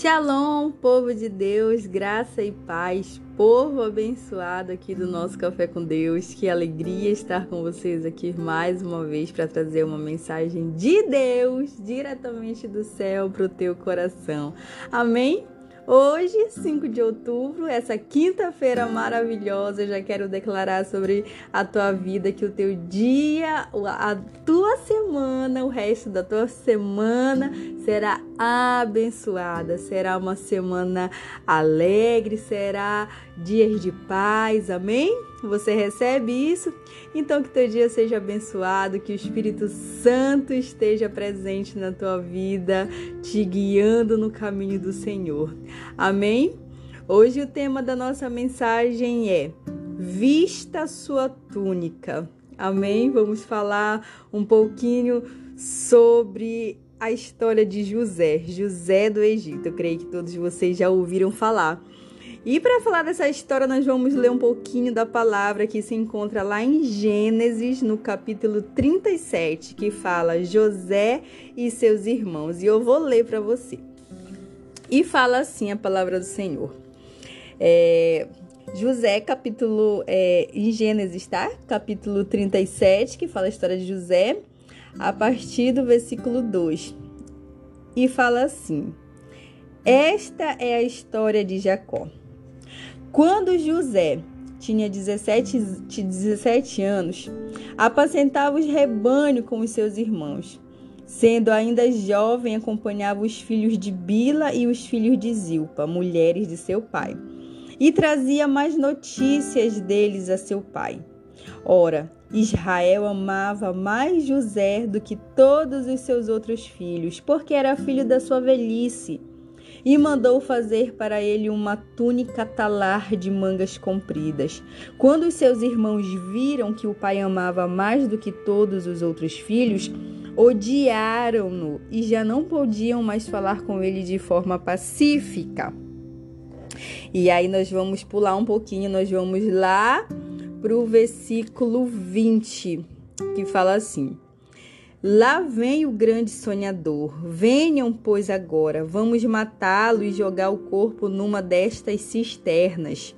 Shalom, povo de Deus, graça e paz, povo abençoado aqui do nosso Café com Deus. Que alegria estar com vocês aqui mais uma vez para trazer uma mensagem de Deus diretamente do céu para o teu coração. Amém? Hoje, 5 de outubro, essa quinta-feira maravilhosa, eu já quero declarar sobre a tua vida que o teu dia, a tua semana, o resto da tua semana será abençoada, será uma semana alegre, será dias de paz, amém? Você recebe isso? Então que teu dia seja abençoado, que o Espírito Santo esteja presente na tua vida, te guiando no caminho do Senhor. Amém? Hoje o tema da nossa mensagem é Vista sua túnica. Amém? Vamos falar um pouquinho sobre a história de José, José do Egito. Eu creio que todos vocês já ouviram falar. E para falar dessa história, nós vamos ler um pouquinho da palavra que se encontra lá em Gênesis, no capítulo 37, que fala José e seus irmãos. E eu vou ler para você. E fala assim a palavra do Senhor. É, José, capítulo é, em Gênesis, tá? Capítulo 37, que fala a história de José, a partir do versículo 2. E fala assim: Esta é a história de Jacó. Quando José tinha 17, 17 anos, apacentava os rebanhos com os seus irmãos. Sendo ainda jovem, acompanhava os filhos de Bila e os filhos de Zilpa, mulheres de seu pai, e trazia mais notícias deles a seu pai. Ora, Israel amava mais José do que todos os seus outros filhos, porque era filho da sua velhice e mandou fazer para ele uma túnica talar de mangas compridas. Quando os seus irmãos viram que o pai amava mais do que todos os outros filhos, odiaram-no e já não podiam mais falar com ele de forma pacífica. E aí nós vamos pular um pouquinho, nós vamos lá para o versículo 20, que fala assim: Lá vem o grande sonhador. Venham, pois, agora. Vamos matá-lo e jogar o corpo numa destas cisternas.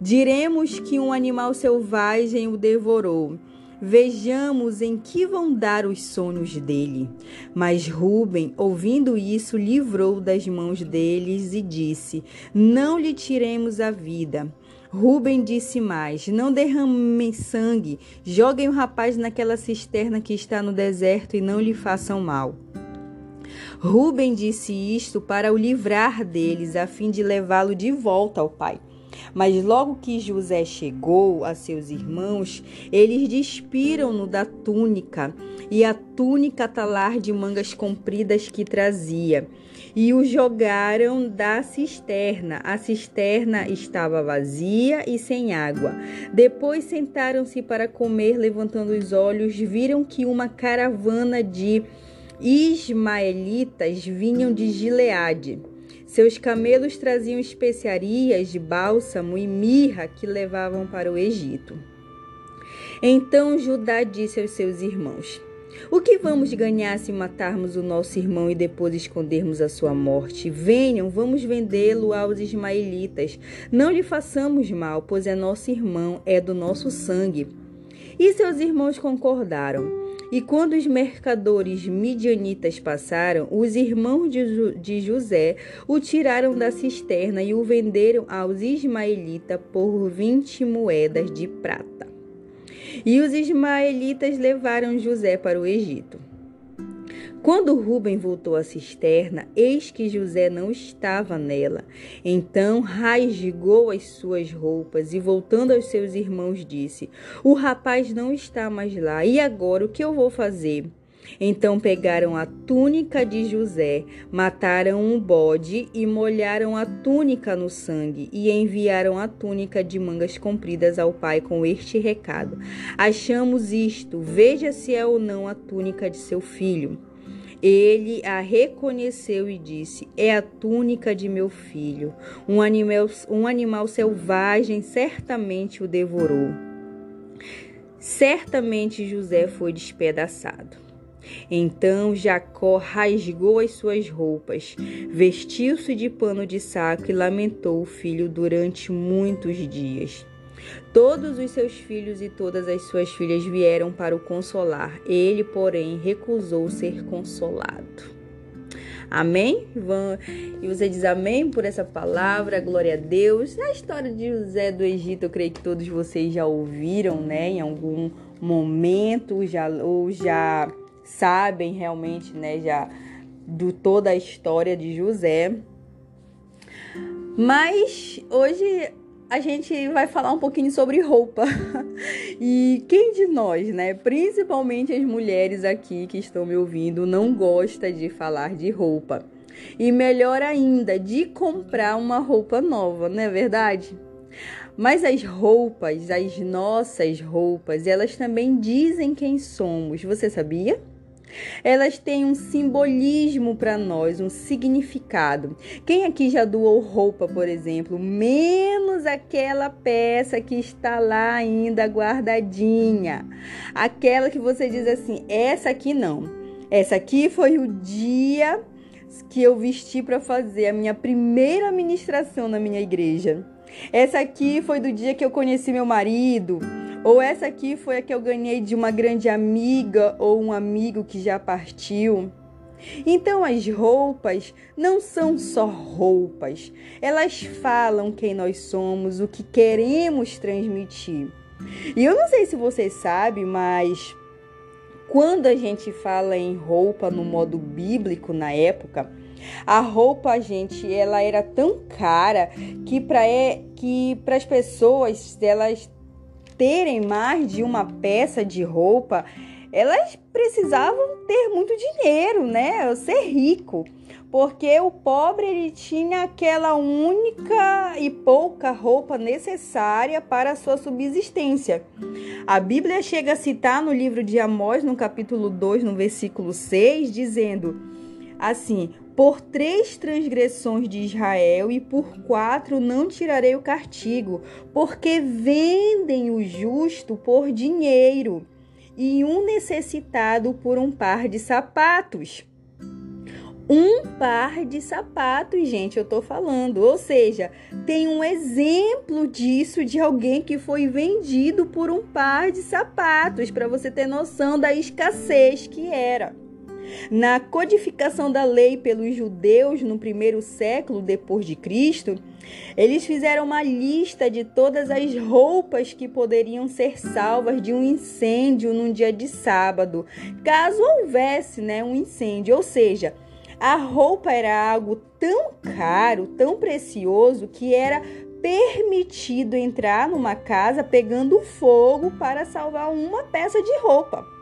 Diremos que um animal selvagem o devorou. Vejamos em que vão dar os sonhos dele. Mas Ruben, ouvindo isso, livrou das mãos deles e disse: Não lhe tiremos a vida. Rubem disse mais: Não derramem sangue, joguem o rapaz naquela cisterna que está no deserto e não lhe façam mal. Rubem disse isto para o livrar deles, a fim de levá-lo de volta ao pai. Mas logo que José chegou a seus irmãos, eles despiram-no da túnica e a túnica talar de mangas compridas que trazia e o jogaram da cisterna. A cisterna estava vazia e sem água. Depois sentaram-se para comer, levantando os olhos, viram que uma caravana de ismaelitas vinham de Gileade. Seus camelos traziam especiarias de bálsamo e mirra que levavam para o Egito. Então Judá disse aos seus irmãos: o que vamos ganhar se matarmos o nosso irmão e depois escondermos a sua morte? Venham, vamos vendê-lo aos ismaelitas. Não lhe façamos mal, pois é nosso irmão, é do nosso sangue. E seus irmãos concordaram. E quando os mercadores midianitas passaram, os irmãos de José o tiraram da cisterna e o venderam aos ismaelitas por vinte moedas de prata. E os ismaelitas levaram José para o Egito. Quando Ruben voltou à cisterna, eis que José não estava nela. Então rasgou as suas roupas e, voltando aos seus irmãos, disse: O rapaz não está mais lá. E agora o que eu vou fazer? Então pegaram a túnica de José, mataram um bode e molharam a túnica no sangue e enviaram a túnica de mangas compridas ao pai com este recado: Achamos isto, veja se é ou não a túnica de seu filho. Ele a reconheceu e disse: É a túnica de meu filho. Um animal, um animal selvagem certamente o devorou. Certamente José foi despedaçado. Então Jacó rasgou as suas roupas, vestiu-se de pano de saco e lamentou o filho durante muitos dias. Todos os seus filhos e todas as suas filhas vieram para o consolar. Ele, porém, recusou ser consolado. Amém? E você diz amém por essa palavra, glória a Deus. A história de José do Egito, eu creio que todos vocês já ouviram, né? Em algum momento, já, ou já sabem realmente, né? Já do toda a história de José. Mas hoje a gente vai falar um pouquinho sobre roupa. e quem de nós, né, principalmente as mulheres aqui que estão me ouvindo, não gosta de falar de roupa? E melhor ainda, de comprar uma roupa nova, não é verdade? Mas as roupas, as nossas roupas, elas também dizem quem somos. Você sabia? Elas têm um simbolismo para nós, um significado. Quem aqui já doou roupa, por exemplo, menos aquela peça que está lá ainda guardadinha? Aquela que você diz assim: essa aqui não. Essa aqui foi o dia que eu vesti para fazer a minha primeira ministração na minha igreja. Essa aqui foi do dia que eu conheci meu marido. Ou essa aqui foi a que eu ganhei de uma grande amiga ou um amigo que já partiu. Então as roupas não são só roupas, elas falam quem nós somos, o que queremos transmitir. E eu não sei se você sabe, mas quando a gente fala em roupa no modo bíblico na época, a roupa, gente, ela era tão cara que para é, que as pessoas elas terem mais de uma peça de roupa, elas precisavam ter muito dinheiro, né? Ser rico. Porque o pobre ele tinha aquela única e pouca roupa necessária para a sua subsistência. A Bíblia chega a citar no livro de Amós, no capítulo 2, no versículo 6, dizendo assim: por três transgressões de Israel e por quatro não tirarei o castigo, porque vendem o justo por dinheiro e um necessitado por um par de sapatos. Um par de sapatos, gente, eu tô falando. Ou seja, tem um exemplo disso de alguém que foi vendido por um par de sapatos, para você ter noção da escassez que era. Na codificação da lei pelos judeus no primeiro século depois de Cristo, eles fizeram uma lista de todas as roupas que poderiam ser salvas de um incêndio num dia de sábado, caso houvesse, né, um incêndio, ou seja, a roupa era algo tão caro, tão precioso que era permitido entrar numa casa pegando fogo para salvar uma peça de roupa.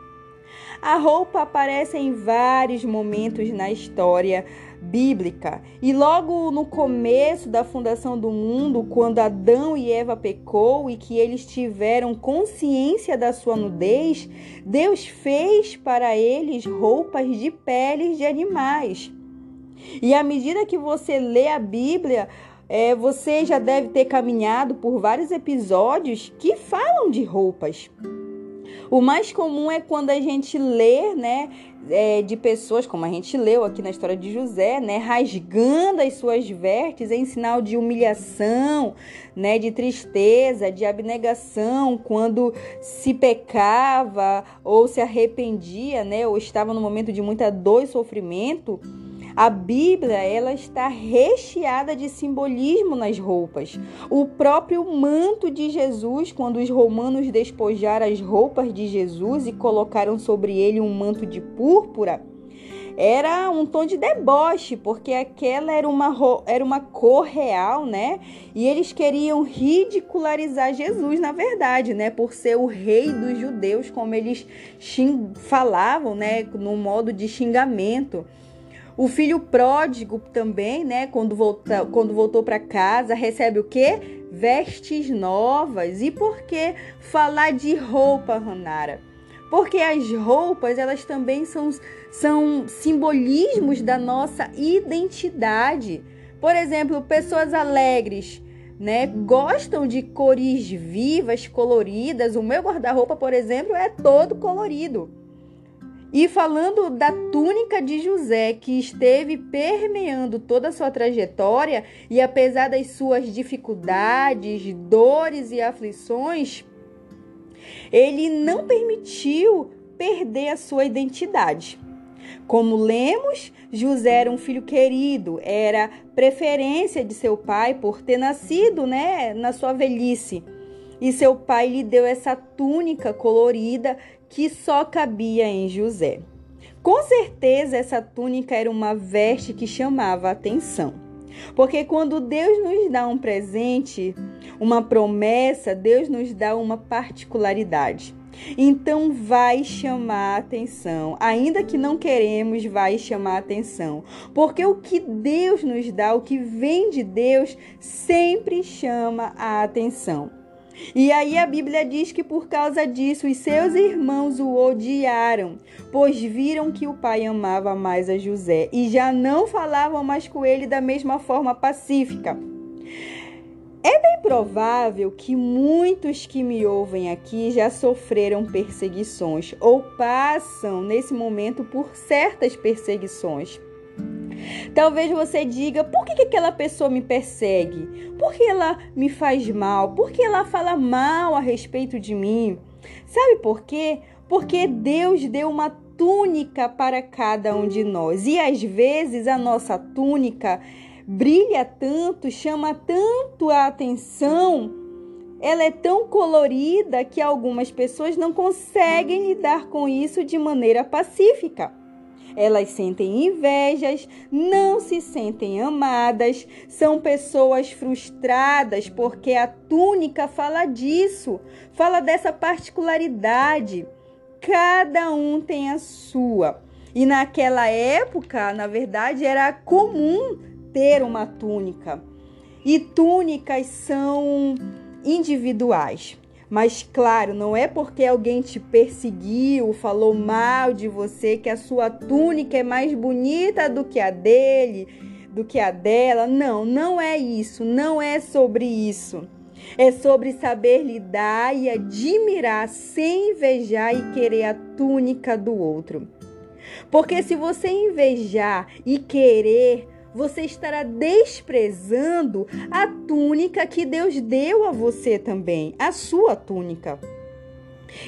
A roupa aparece em vários momentos na história bíblica. E logo no começo da fundação do mundo, quando Adão e Eva pecou e que eles tiveram consciência da sua nudez, Deus fez para eles roupas de peles de animais. E à medida que você lê a Bíblia, é, você já deve ter caminhado por vários episódios que falam de roupas. O mais comum é quando a gente lê, né, é, de pessoas, como a gente leu aqui na história de José, né, rasgando as suas vestes em sinal de humilhação, né, de tristeza, de abnegação, quando se pecava ou se arrependia, né, ou estava no momento de muita dor e sofrimento. A Bíblia ela está recheada de simbolismo nas roupas. O próprio manto de Jesus, quando os romanos despojaram as roupas de Jesus e colocaram sobre ele um manto de púrpura, era um tom de deboche, porque aquela era uma, era uma cor real, né? E eles queriam ridicularizar Jesus, na verdade, né? Por ser o rei dos judeus, como eles falavam, né? No modo de xingamento. O filho pródigo também, né, quando, volta, quando voltou para casa, recebe o quê? Vestes novas. E por que falar de roupa, Ranara? Porque as roupas, elas também são, são simbolismos da nossa identidade. Por exemplo, pessoas alegres, né, gostam de cores vivas, coloridas. O meu guarda-roupa, por exemplo, é todo colorido. E falando da túnica de José, que esteve permeando toda a sua trajetória, e apesar das suas dificuldades, dores e aflições, ele não permitiu perder a sua identidade. Como lemos, José era um filho querido, era preferência de seu pai por ter nascido, né, na sua velhice. E seu pai lhe deu essa túnica colorida que só cabia em José. Com certeza, essa túnica era uma veste que chamava a atenção. Porque quando Deus nos dá um presente, uma promessa, Deus nos dá uma particularidade. Então vai chamar atenção, ainda que não queremos, vai chamar atenção, porque o que Deus nos dá, o que vem de Deus, sempre chama a atenção. E aí a Bíblia diz que por causa disso os seus irmãos o odiaram, pois viram que o pai amava mais a José e já não falavam mais com ele da mesma forma pacífica. É bem provável que muitos que me ouvem aqui já sofreram perseguições ou passam nesse momento por certas perseguições. Talvez você diga: por que, que aquela pessoa me persegue? Por que ela me faz mal? Por que ela fala mal a respeito de mim? Sabe por quê? Porque Deus deu uma túnica para cada um de nós e às vezes a nossa túnica brilha tanto, chama tanto a atenção ela é tão colorida que algumas pessoas não conseguem lidar com isso de maneira pacífica. Elas sentem invejas, não se sentem amadas, são pessoas frustradas porque a túnica fala disso, fala dessa particularidade. Cada um tem a sua. E naquela época, na verdade, era comum ter uma túnica. E túnicas são individuais. Mas claro, não é porque alguém te perseguiu, falou mal de você, que a sua túnica é mais bonita do que a dele, do que a dela. Não, não é isso, não é sobre isso. É sobre saber lidar e admirar sem invejar e querer a túnica do outro. Porque se você invejar e querer, você estará desprezando a túnica que Deus deu a você também, a sua túnica.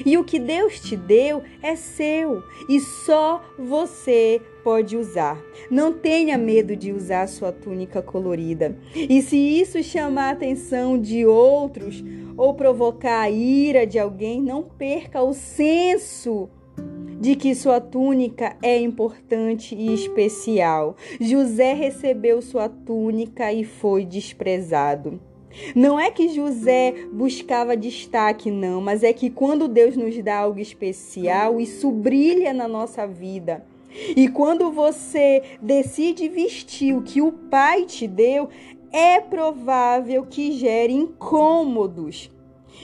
E o que Deus te deu é seu e só você pode usar. Não tenha medo de usar sua túnica colorida. E se isso chamar a atenção de outros ou provocar a ira de alguém, não perca o senso de que sua túnica é importante e especial. José recebeu sua túnica e foi desprezado. Não é que José buscava destaque, não, mas é que quando Deus nos dá algo especial, isso brilha na nossa vida. E quando você decide vestir o que o Pai te deu, é provável que gere incômodos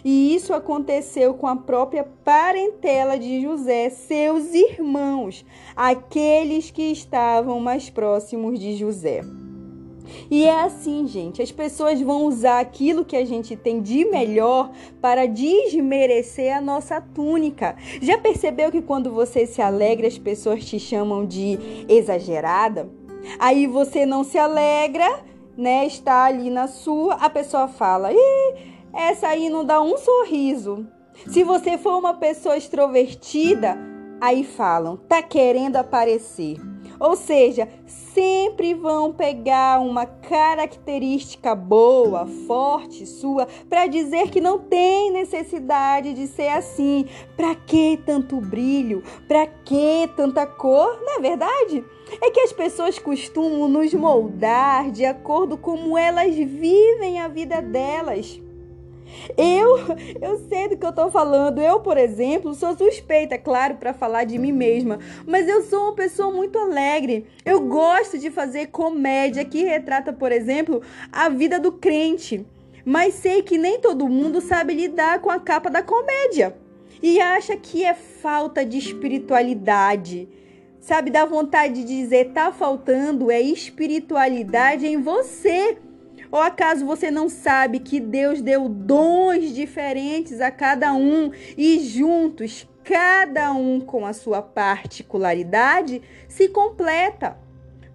e isso aconteceu com a própria parentela de José, seus irmãos, aqueles que estavam mais próximos de José. E é assim, gente, as pessoas vão usar aquilo que a gente tem de melhor para desmerecer a nossa túnica. Já percebeu que quando você se alegra, as pessoas te chamam de exagerada? Aí você não se alegra, né? Está ali na sua, a pessoa fala: "Ih, essa aí não dá um sorriso. Se você for uma pessoa extrovertida, aí falam, tá querendo aparecer. Ou seja, sempre vão pegar uma característica boa, forte sua, para dizer que não tem necessidade de ser assim. Para que tanto brilho? Para que tanta cor? Não é verdade? É que as pessoas costumam nos moldar de acordo com como elas vivem a vida delas. Eu, eu sei do que eu estou falando. Eu, por exemplo, sou suspeita, claro, para falar de mim mesma, mas eu sou uma pessoa muito alegre. Eu gosto de fazer comédia que retrata, por exemplo, a vida do crente. Mas sei que nem todo mundo sabe lidar com a capa da comédia e acha que é falta de espiritualidade. Sabe, dá vontade de dizer, tá faltando é espiritualidade em você. Ou acaso você não sabe que Deus deu dons diferentes a cada um e juntos cada um com a sua particularidade, se completa.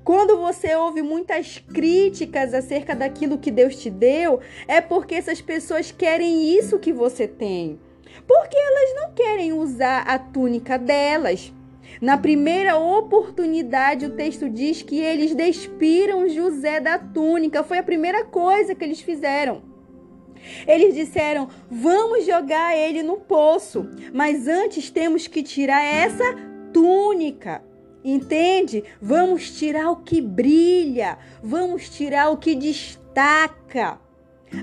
Quando você ouve muitas críticas acerca daquilo que Deus te deu, é porque essas pessoas querem isso que você tem. Porque elas não querem usar a túnica delas. Na primeira oportunidade, o texto diz que eles despiram José da túnica. Foi a primeira coisa que eles fizeram. Eles disseram: Vamos jogar ele no poço, mas antes temos que tirar essa túnica. Entende? Vamos tirar o que brilha, vamos tirar o que destaca.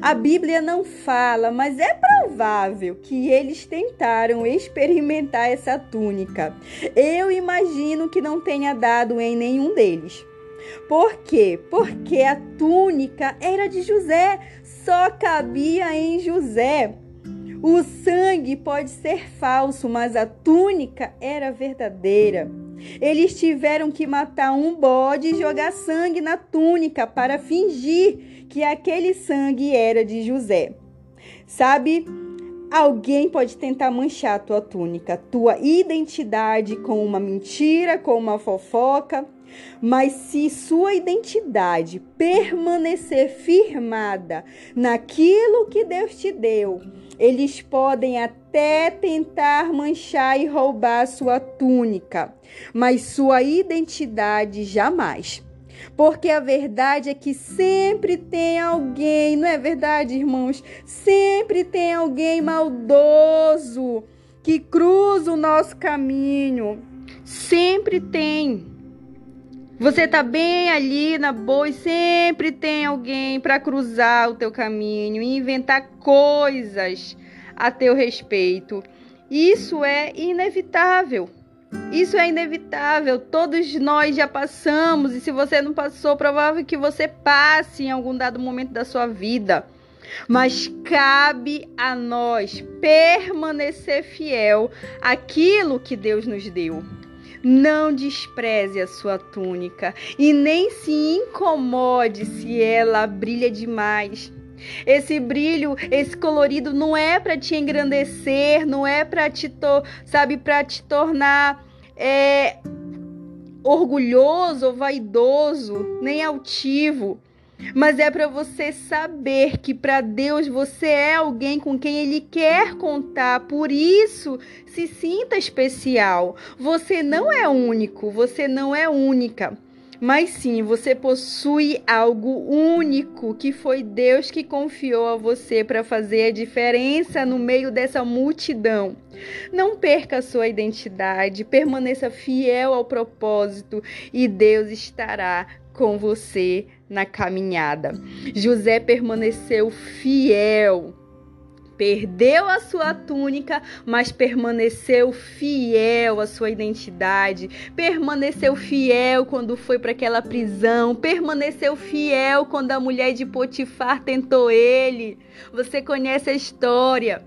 A Bíblia não fala, mas é provável que eles tentaram experimentar essa túnica. Eu imagino que não tenha dado em nenhum deles. Por quê? Porque a túnica era de José, só cabia em José. O sangue pode ser falso, mas a túnica era verdadeira. Eles tiveram que matar um bode e jogar sangue na túnica para fingir que aquele sangue era de José. Sabe? Alguém pode tentar manchar a tua túnica, tua identidade com uma mentira, com uma fofoca, mas se sua identidade permanecer firmada naquilo que Deus te deu, eles podem até tentar manchar e roubar sua túnica, mas sua identidade jamais. Porque a verdade é que sempre tem alguém, não é verdade, irmãos? Sempre tem alguém maldoso que cruza o nosso caminho. Sempre tem. Você tá bem ali na boa e sempre tem alguém para cruzar o teu caminho e inventar coisas a teu respeito. Isso é inevitável. Isso é inevitável. Todos nós já passamos e se você não passou, provável que você passe em algum dado momento da sua vida. Mas cabe a nós permanecer fiel àquilo que Deus nos deu. Não despreze a sua túnica e nem se incomode se ela brilha demais. Esse brilho, esse colorido não é para te engrandecer, não é para te, sabe, para te tornar é, orgulhoso ou vaidoso, nem altivo mas é para você saber que para Deus você é alguém com quem Ele quer contar. Por isso, se sinta especial. Você não é único, você não é única. Mas sim, você possui algo único que foi Deus que confiou a você para fazer a diferença no meio dessa multidão. Não perca a sua identidade, permaneça fiel ao propósito e Deus estará com você na caminhada. José permaneceu fiel. Perdeu a sua túnica, mas permaneceu fiel à sua identidade. Permaneceu fiel quando foi para aquela prisão. Permaneceu fiel quando a mulher de Potifar tentou ele. Você conhece a história.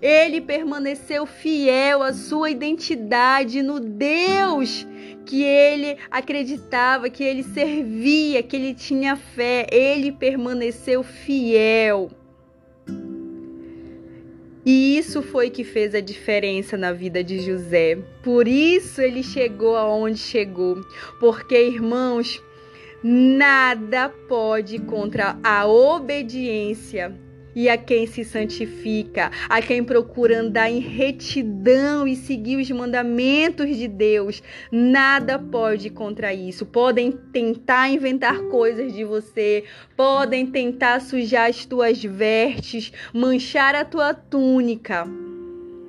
Ele permaneceu fiel à sua identidade no Deus que ele acreditava, que ele servia, que ele tinha fé. Ele permaneceu fiel. E isso foi que fez a diferença na vida de José. Por isso ele chegou aonde chegou. Porque, irmãos, nada pode contra a obediência e a quem se santifica, a quem procura andar em retidão e seguir os mandamentos de Deus. Nada pode contra isso. Podem tentar inventar coisas de você, podem tentar sujar as tuas vestes, manchar a tua túnica.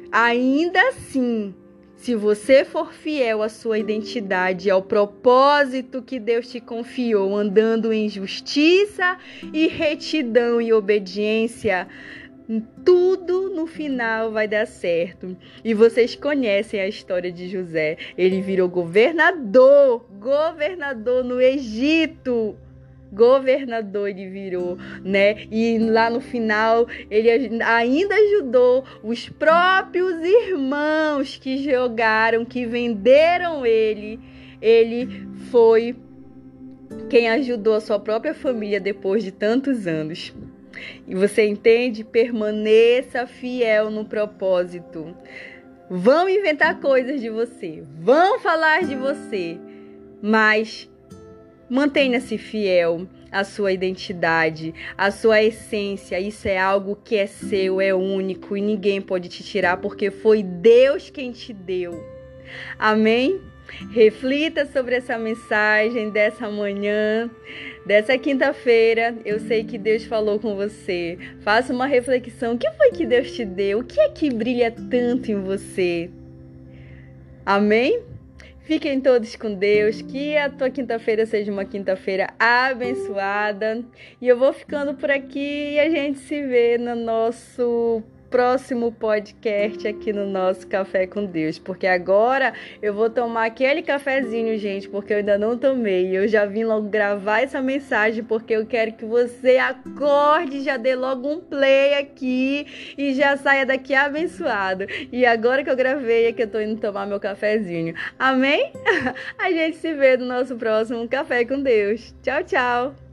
Ainda assim, se você for fiel à sua identidade, ao propósito que Deus te confiou, andando em justiça e retidão e obediência, tudo no final vai dar certo. E vocês conhecem a história de José. Ele virou governador, governador no Egito governador ele virou, né? E lá no final ele ainda ajudou os próprios irmãos que jogaram, que venderam ele. Ele foi quem ajudou a sua própria família depois de tantos anos. E você entende? Permaneça fiel no propósito. vão inventar coisas de você, vão falar de você, mas mantenha-se fiel à sua identidade, à sua essência. Isso é algo que é seu, é único e ninguém pode te tirar porque foi Deus quem te deu. Amém? Reflita sobre essa mensagem dessa manhã, dessa quinta-feira. Eu sei que Deus falou com você. Faça uma reflexão. O que foi que Deus te deu? O que é que brilha tanto em você? Amém? Fiquem todos com Deus, que a tua quinta-feira seja uma quinta-feira abençoada. E eu vou ficando por aqui e a gente se vê no nosso próximo podcast aqui no nosso Café com Deus, porque agora eu vou tomar aquele cafezinho, gente, porque eu ainda não tomei. Eu já vim logo gravar essa mensagem porque eu quero que você acorde, já dê logo um play aqui e já saia daqui abençoado. E agora que eu gravei é que eu tô indo tomar meu cafezinho. Amém? A gente se vê no nosso próximo Café com Deus. Tchau, tchau.